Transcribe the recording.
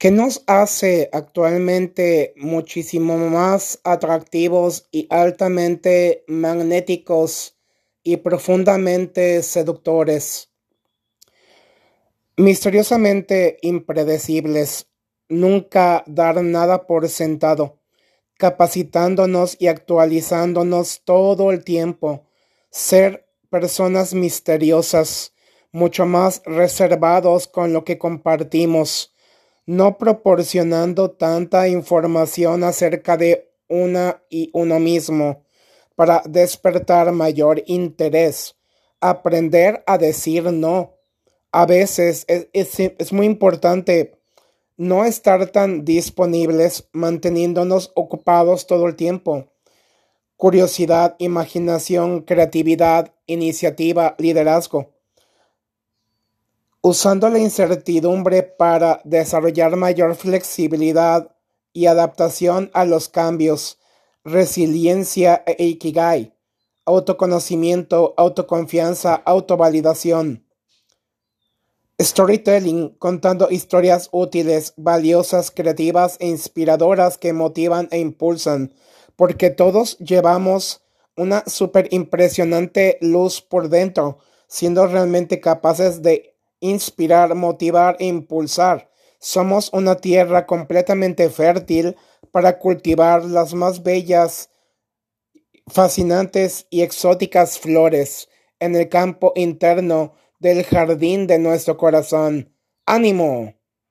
¿Qué nos hace actualmente muchísimo más atractivos y altamente magnéticos y profundamente seductores? Misteriosamente impredecibles, nunca dar nada por sentado, capacitándonos y actualizándonos todo el tiempo, ser personas misteriosas, mucho más reservados con lo que compartimos, no proporcionando tanta información acerca de una y uno mismo para despertar mayor interés, aprender a decir no. A veces es, es muy importante no estar tan disponibles manteniéndonos ocupados todo el tiempo. Curiosidad, imaginación, creatividad, iniciativa, liderazgo usando la incertidumbre para desarrollar mayor flexibilidad y adaptación a los cambios, resiliencia e ikigai, autoconocimiento, autoconfianza, autovalidación. Storytelling, contando historias útiles, valiosas, creativas e inspiradoras que motivan e impulsan, porque todos llevamos una super impresionante luz por dentro, siendo realmente capaces de inspirar, motivar e impulsar. Somos una tierra completamente fértil para cultivar las más bellas, fascinantes y exóticas flores en el campo interno del jardín de nuestro corazón. ¡Ánimo!